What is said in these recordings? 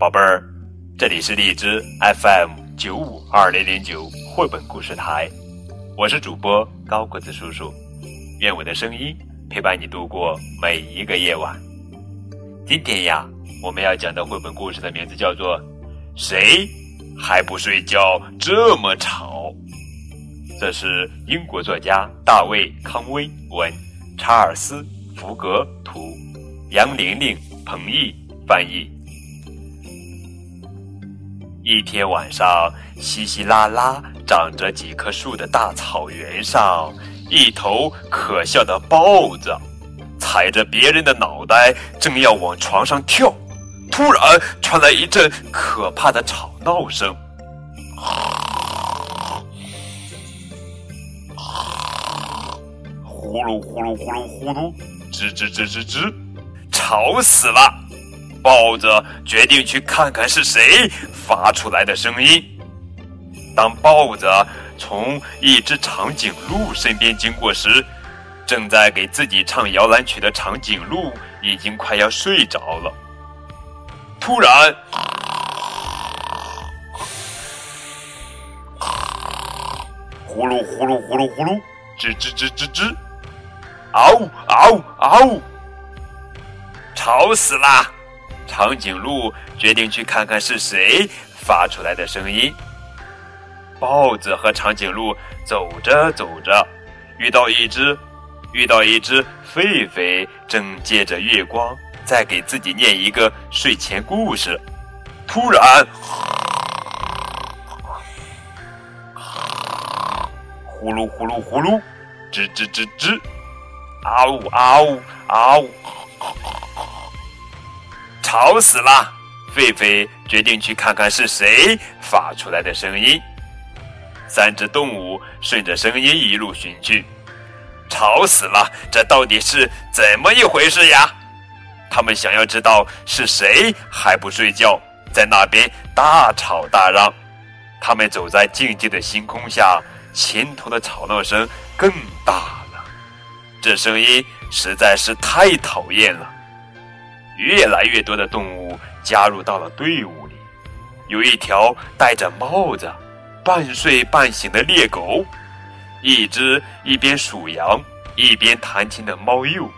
宝贝儿，这里是荔枝 FM 九五二零零九绘本故事台，我是主播高个子叔叔，愿我的声音陪伴你度过每一个夜晚。今天呀，我们要讲的绘本故事的名字叫做《谁还不睡觉这么吵》，这是英国作家大卫·康威文，查尔斯·福格图，杨玲玲、彭毅翻译。一天晚上，稀稀拉拉长着几棵树的大草原上，一头可笑的豹子踩着别人的脑袋，正要往床上跳，突然传来一阵可怕的吵闹声，呼噜呼噜呼噜呼噜，吱吱吱吱吱，吵死了！豹子决定去看看是谁发出来的声音。当豹子从一只长颈鹿身边经过时，正在给自己唱摇篮曲的长颈鹿已经快要睡着了。突然，呼噜呼噜呼噜呼噜，吱吱吱吱吱，嗷嗷嗷，吵死啦！长颈鹿决定去看看是谁发出来的声音。豹子和长颈鹿走着走着，遇到一只遇到一只狒狒，正借着月光在给自己念一个睡前故事。突然，呼噜呼噜呼噜，吱吱吱吱，嗷呜嗷呜嗷呜。吵死了！狒狒决定去看看是谁发出来的声音。三只动物顺着声音一路寻去。吵死了！这到底是怎么一回事呀？他们想要知道是谁还不睡觉，在那边大吵大嚷。他们走在静静的星空下，前头的吵闹声更大了。这声音实在是太讨厌了。越来越多的动物加入到了队伍里，有一条戴着帽子、半睡半醒的猎狗，一只一边数羊一边弹琴的猫鼬，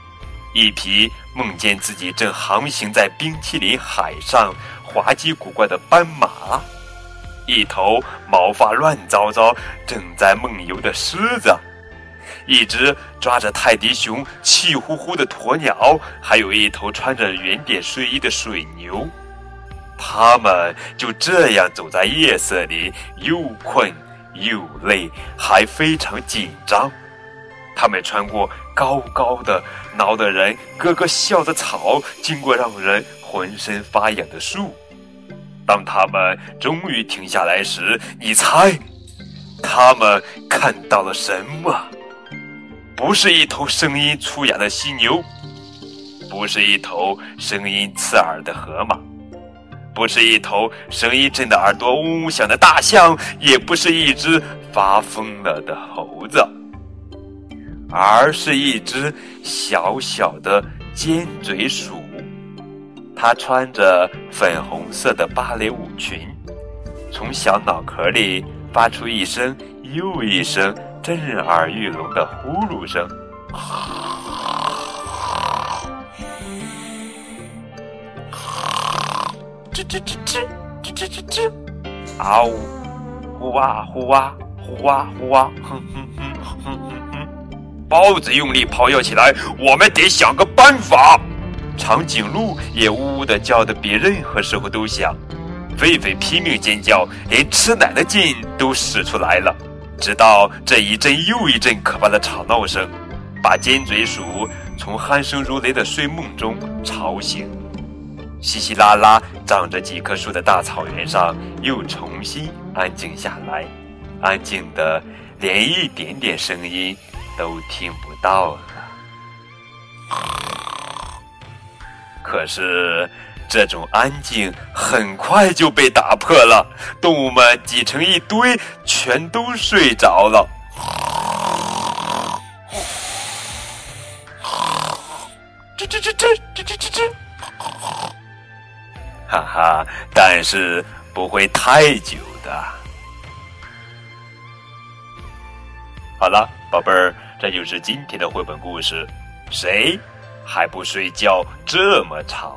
一匹梦见自己正航行在冰淇淋海上滑稽古怪的斑马，一头毛发乱糟糟正在梦游的狮子。一只抓着泰迪熊气呼呼的鸵鸟，还有一头穿着圆点睡衣的水牛，他们就这样走在夜色里，又困又累，还非常紧张。他们穿过高高的、挠得人咯咯笑的草，经过让人浑身发痒的树。当他们终于停下来时，你猜，他们看到了什么？不是一头声音粗哑的犀牛，不是一头声音刺耳的河马，不是一头声音震得耳朵嗡嗡响的大象，也不是一只发疯了的猴子，而是一只小小的尖嘴鼠。它穿着粉红色的芭蕾舞裙，从小脑壳里发出一声又一声。震耳欲聋的呼噜声，吱吱吱吱吱吱吱吱，啊呜，呼哇呼哇呼哇呼哇，哼哼哼哼哼哼。豹子用力咆哮起来：“我们得想个办法！”长颈鹿也呜呜的叫的比任何时候都响。狒狒拼命尖叫，连吃奶的劲都使出来了。直到这一阵又一阵可怕的吵闹声，把尖嘴鼠从鼾声如雷的睡梦中吵醒。稀稀拉拉长着几棵树的大草原上又重新安静下来，安静的连一点点声音都听不到了。可是。这种安静很快就被打破了，动物们挤成一堆，全都睡着了。吱吱吱吱吱吱吱吱。哈哈，但是不会太久的。好了，宝贝儿，这就是今天的绘本故事。谁还不睡觉这么吵？